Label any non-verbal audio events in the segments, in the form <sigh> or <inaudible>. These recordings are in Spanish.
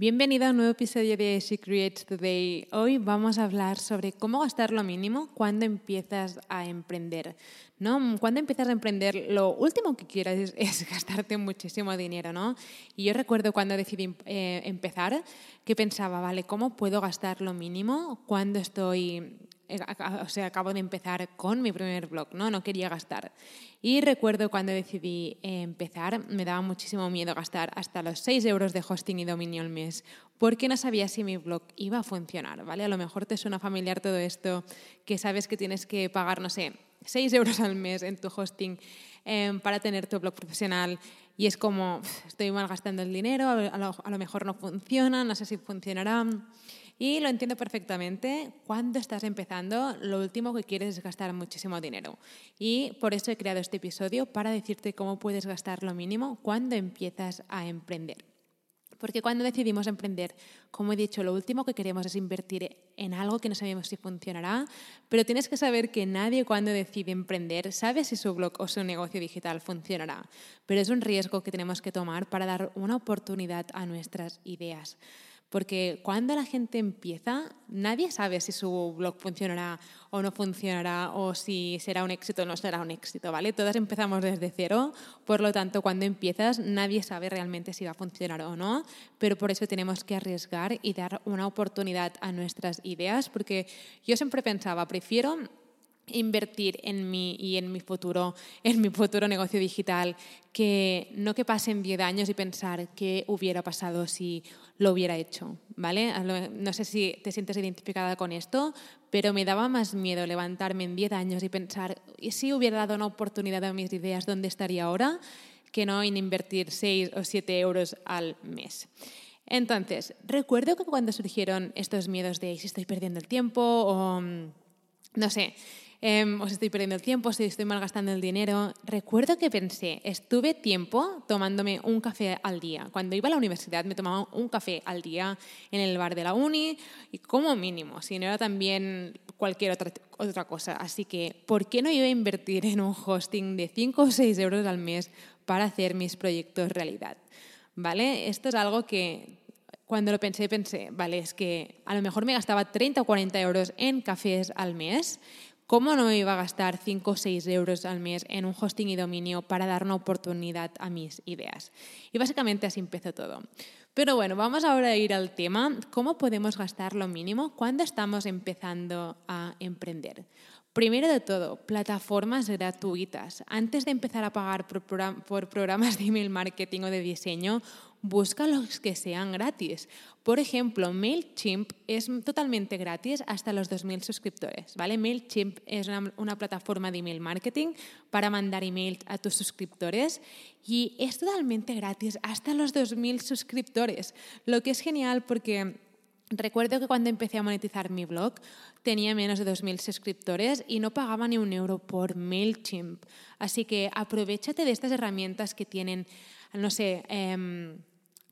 Bienvenido a un nuevo episodio de She Creates Today. Hoy vamos a hablar sobre cómo gastar lo mínimo cuando empiezas a emprender. ¿no? Cuando empiezas a emprender, lo último que quieres es, gastarte muchísimo dinero. ¿no? Y yo recuerdo cuando decidí eh, empezar que pensaba, vale, ¿cómo puedo gastar lo mínimo cuando estoy o sea, acabo de empezar con mi primer blog, ¿no? No quería gastar. Y recuerdo cuando decidí empezar, me daba muchísimo miedo gastar hasta los 6 euros de hosting y dominio al mes, porque no sabía si mi blog iba a funcionar, ¿vale? A lo mejor te suena familiar todo esto, que sabes que tienes que pagar, no sé, 6 euros al mes en tu hosting em, para tener tu blog profesional y es como, estoy malgastando el dinero, a lo, a lo mejor no funciona, no sé si funcionará. Y lo entiendo perfectamente. Cuando estás empezando, lo último que quieres es gastar muchísimo dinero. Y por eso he creado este episodio para decirte cómo puedes gastar lo mínimo cuando empiezas a emprender. Porque cuando decidimos emprender, como he dicho, lo último que queremos es invertir en algo que no sabemos si funcionará, pero tienes que saber que nadie cuando decide emprender sabe si su blog o su negocio digital funcionará. Pero es un riesgo que tenemos que tomar para dar una oportunidad a nuestras ideas. Porque cuando la gente empieza, nadie sabe si su blog funcionará o no funcionará o si será un éxito o no será un éxito, ¿vale? Todas empezamos desde cero, por lo tanto, cuando empiezas, nadie sabe realmente si va a funcionar o no, pero por eso tenemos que arriesgar y dar una oportunidad a nuestras ideas, porque yo siempre pensaba, prefiero invertir en mí y en mi futuro, en mi futuro negocio digital, que no que pasen 10 años y pensar qué hubiera pasado si lo hubiera hecho, ¿vale? No sé si te sientes identificada con esto, pero me daba más miedo levantarme en 10 años y pensar, ¿y si hubiera dado una oportunidad a mis ideas, dónde estaría ahora? Que no en invertir 6 o 7 euros al mes. Entonces, recuerdo que cuando surgieron estos miedos de si estoy perdiendo el tiempo o, mm, no sé, eh, os estoy perdiendo el tiempo, si estoy malgastando el dinero. Recuerdo que pensé, estuve tiempo tomándome un café al día. Cuando iba a la universidad me tomaba un café al día en el bar de la uni y como mínimo, si no era también cualquier otra, otra cosa. Así que, ¿por qué no iba a invertir en un hosting de 5 o 6 euros al mes para hacer mis proyectos realidad? ¿Vale? Esto es algo que cuando lo pensé, pensé, vale, es que a lo mejor me gastaba 30 o 40 euros en cafés al mes ¿Cómo no me iba a gastar 5 o 6 euros al mes en un hosting y dominio para dar una oportunidad a mis ideas? Y básicamente así empezó todo. Pero bueno, vamos ahora a ir al tema, ¿cómo podemos gastar lo mínimo cuando estamos empezando a emprender? Primero de todo, plataformas gratuitas. Antes de empezar a pagar por, programas de email marketing o de diseño, busca los que sean gratis. Por ejemplo, MailChimp es totalmente gratis hasta los 2.000 suscriptores. ¿vale? MailChimp es una, plataforma de email marketing para mandar emails a tus suscriptores y es totalmente gratis hasta los 2.000 suscriptores, lo que es genial porque Recuerdo que cuando empecé a monetizar mi blog tenía menos de 2.000 suscriptores y no pagaba ni un euro por MailChimp. Así que aprovechate de estas herramientas que tienen, no sé, em,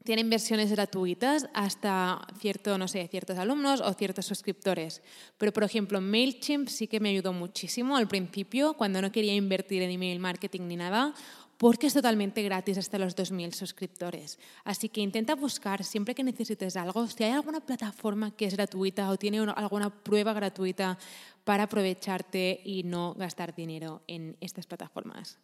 tienen versiones gratuitas hasta cierto, no sé, ciertos alumnos o ciertos suscriptores. Pero, por ejemplo, MailChimp sí que me ayudó muchísimo al principio, cuando no quería invertir en email marketing ni nada, porque es totalmente gratis hasta los 2.000 suscriptores. Así que intenta buscar siempre que necesites algo, si hay alguna plataforma que es gratuita o tiene alguna prueba gratuita para aprovecharte y no gastar dinero en estas plataformas.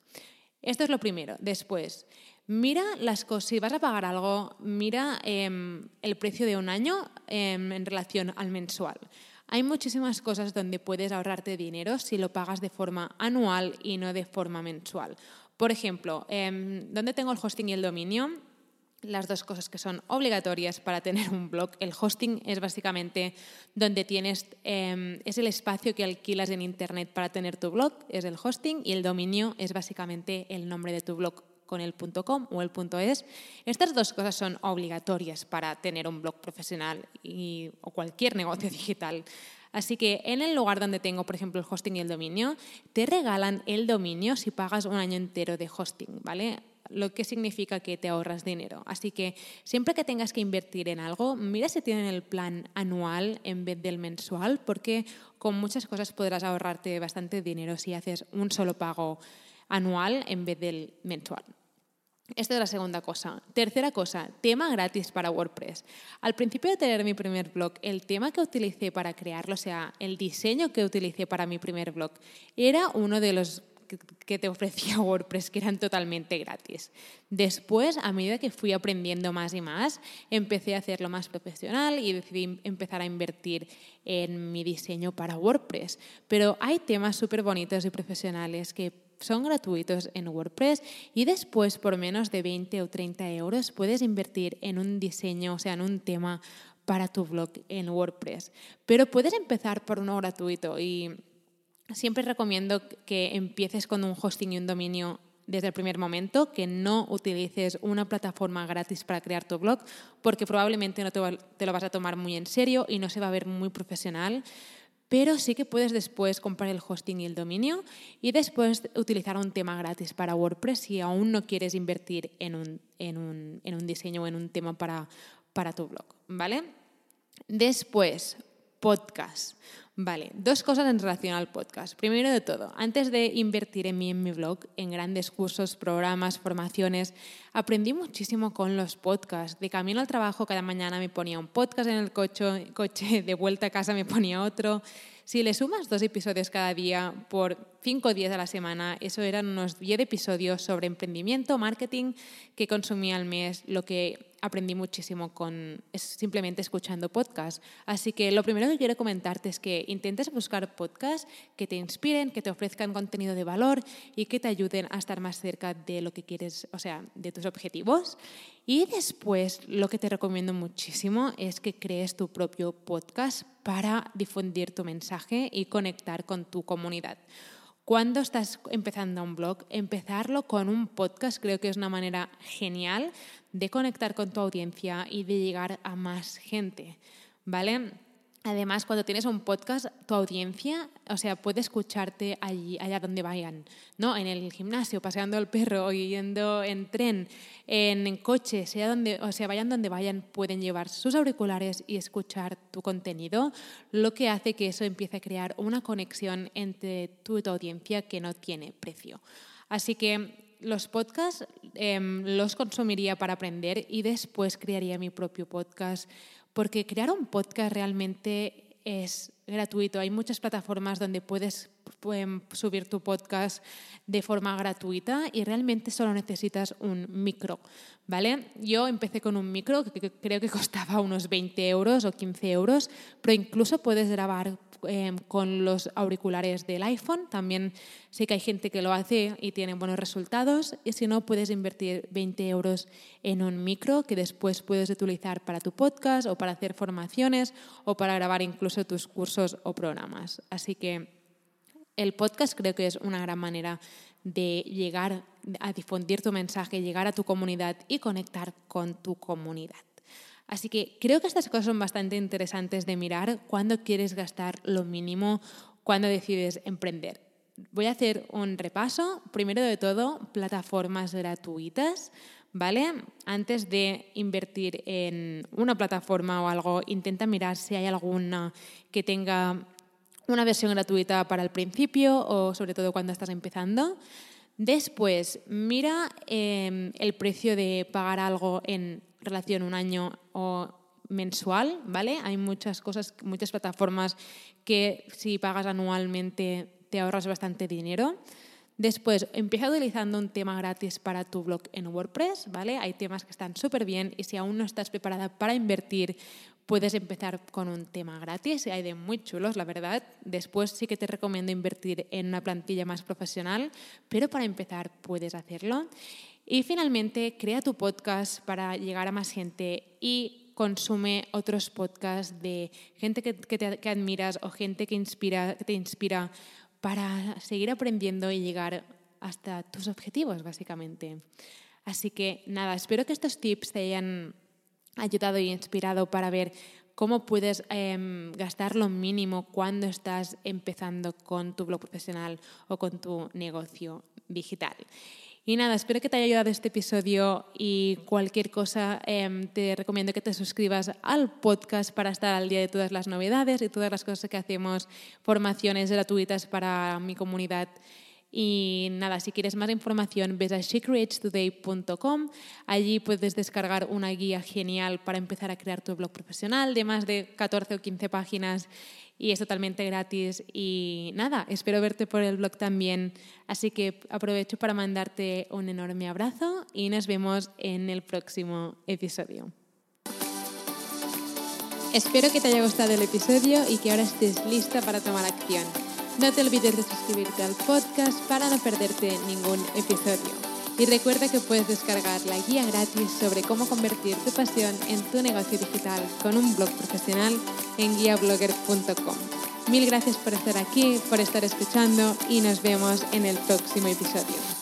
Esto es lo primero. Después, Mira las cosas, si vas a pagar algo, mira em, el precio de un año em, en relación al mensual. Hay muchísimas cosas donde puedes ahorrarte dinero si lo pagas de forma anual y no de forma mensual. Por ejemplo, em, ¿dónde tengo el hosting y el dominio? Las dos cosas que son obligatorias para tener un blog. El hosting es básicamente donde tienes, em, es el espacio que alquilas en Internet para tener tu blog, es el hosting, y el dominio es básicamente el nombre de tu blog con el .com o el .es. Estas dos cosas son obligatorias para tener un blog profesional o cualquier negocio <laughs> digital. Así que en el lugar donde tengo, por ejemplo, el hosting y el dominio, te regalan el dominio si pagas un año entero de hosting, ¿vale? Lo que significa que te ahorras dinero. Así que siempre que tengas que invertir en algo, mira si tienen el plan anual en vez del mensual, porque con muchas cosas podrás ahorrarte bastante dinero si haces un solo pago anual en vez del mensual. Esta es la segunda cosa. Tercera cosa, tema gratis para WordPress. Al principio de tener mi primer blog, el tema que utilicé para crearlo, o sea, el diseño que utilicé para mi primer blog, era uno de los que te ofrecía <laughs> WordPress, que eran totalmente gratis. Después, a medida que fui aprendiendo más y más, empecé a hacerlo más profesional y decidí empezar a invertir en mi diseño para WordPress. Pero hay temas súper bonitos y profesionales que son gratuitos en WordPress y después por menos de 20 o 30 euros puedes invertir en un diseño, o sea, en un tema para tu blog en WordPress. Pero puedes empezar por uno gratuito y siempre recomiendo que empieces con un hosting y un dominio desde el primer momento, que no utilices una plataforma gratis para crear tu blog, porque probablemente no te, lo vas a tomar muy en serio y no se va a ver muy profesional pero sí que puedes después comprar el hosting y el dominio y después utilizar un tema gratis para WordPress si aún no quieres invertir en un diseño o en un tema para, para tu blog, ¿vale? Después, podcast. Vale, dos cosas en relación al podcast. Primero de todo, antes de invertir en mí en mi blog, en grandes cursos, programas, formaciones, aprendí muchísimo con los podcasts. De camino al trabajo cada mañana me ponía un podcast en el coche, coche <laughs> de vuelta a casa me ponía otro. Si le sumas dos episodios cada día por cinco días a la semana, eso eran unos 10 episodios sobre emprendimiento, marketing que consumía al mes, lo que aprendí muchísimo con simplemente escuchando podcasts. Así que lo primero que quiero comentarte es que intentes buscar podcasts que te inspiren, que te ofrezcan contenido de valor y que te ayuden a estar más cerca de lo que quieres, o sea, de tus objetivos. Y después lo que te recomiendo muchísimo es que crees tu propio podcast para difundir tu mensaje y conectar con tu comunidad. Cuando estás empezando un blog, empezarlo con un podcast creo que es una manera genial de conectar con tu audiencia y de llegar a más gente, ¿vale? Además, cuando tienes un podcast, tu audiencia, o sea, puede escucharte allí, allá donde vayan, ¿no? En el gimnasio, paseando al perro, yendo en tren, en, coche, sea donde, o sea, vayan donde vayan, pueden llevar sus auriculares y escuchar tu contenido, lo que hace que eso empiece a crear una conexión entre tú y tu audiencia que no tiene precio. Así que los podcasts em, los consumiría para aprender y después crearía mi propio podcast porque crear un podcast realmente es gratuito. Hay muchas plataformas donde puedes subir tu podcast de forma gratuita y realmente solo necesitas un micro, ¿vale? Yo empecé con un micro que creo que <laughs> costaba unos 20 euros o 15 euros, pero incluso puedes grabar Em, con los auriculares del iPhone. También sé que hay gente que lo hace y tiene buenos resultados. Y si no, puedes invertir 20 euros en un micro que después puedes utilizar para tu podcast o para hacer formaciones o para grabar incluso tus cursos o programas. Así que el podcast creo que es una gran manera de llegar a difundir tu mensaje, llegar a tu comunidad y conectar con tu comunidad. Así que creo que estas cosas son bastante interesantes de mirar cuando quieres gastar lo mínimo, cuando decides emprender. Voy a hacer un repaso. Primero de todo, plataformas gratuitas. ¿Vale? Antes de invertir en una plataforma o algo, intenta mirar si hay alguna que tenga una versión gratuita para el principio o sobre todo cuando estás empezando. Después, mira em, el precio de pagar algo en relación un año o mensual, ¿vale? Hay muchas cosas, muchas plataformas que si pagas anualmente te ahorras bastante dinero. Después, empieza utilizando un tema gratis para tu blog en WordPress, ¿vale? Hay temas que están súper bien y si aún no estás preparada para invertir, puedes empezar con un tema gratis. Hay de muy chulos, la verdad. Después sí que te recomiendo invertir en una plantilla más profesional, pero para empezar puedes hacerlo. Y finalmente, crea tu podcast para llegar a más gente y consume otros podcasts de gente que, que, admiras o gente que, inspira, que te inspira para seguir aprendiendo y llegar hasta tus objetivos, básicamente. Así que nada, espero que estos tips te hayan ayudado y inspirado para ver cómo puedes em, gastar lo mínimo cuando estás empezando con tu blog profesional o con tu negocio digital. Y nada, espero que te haya ayudado este episodio y cualquier cosa em, te recomiendo que te suscribas al podcast para estar al día de todas las novedades y todas las cosas que hacemos, formaciones gratuitas para mi comunidad y nada, si quieres más información, ves a secretstoday.com. Allí puedes descargar una guía genial para empezar a crear tu blog profesional de más de 14 o 15 páginas y es totalmente gratis. Y nada, espero verte por el blog también. Así que aprovecho para mandarte un enorme abrazo y nos vemos en el próximo episodio. Espero que te haya gustado el episodio y que ahora estés lista para tomar acción. No te olvides de suscribirte al podcast para no perderte ningún episodio. Y recuerda que puedes descargar la guía gratis sobre cómo convertir tu pasión en tu negocio digital con un blog profesional en guiablogger.com. Mil gracias por estar aquí, por estar escuchando y nos vemos en el próximo episodio.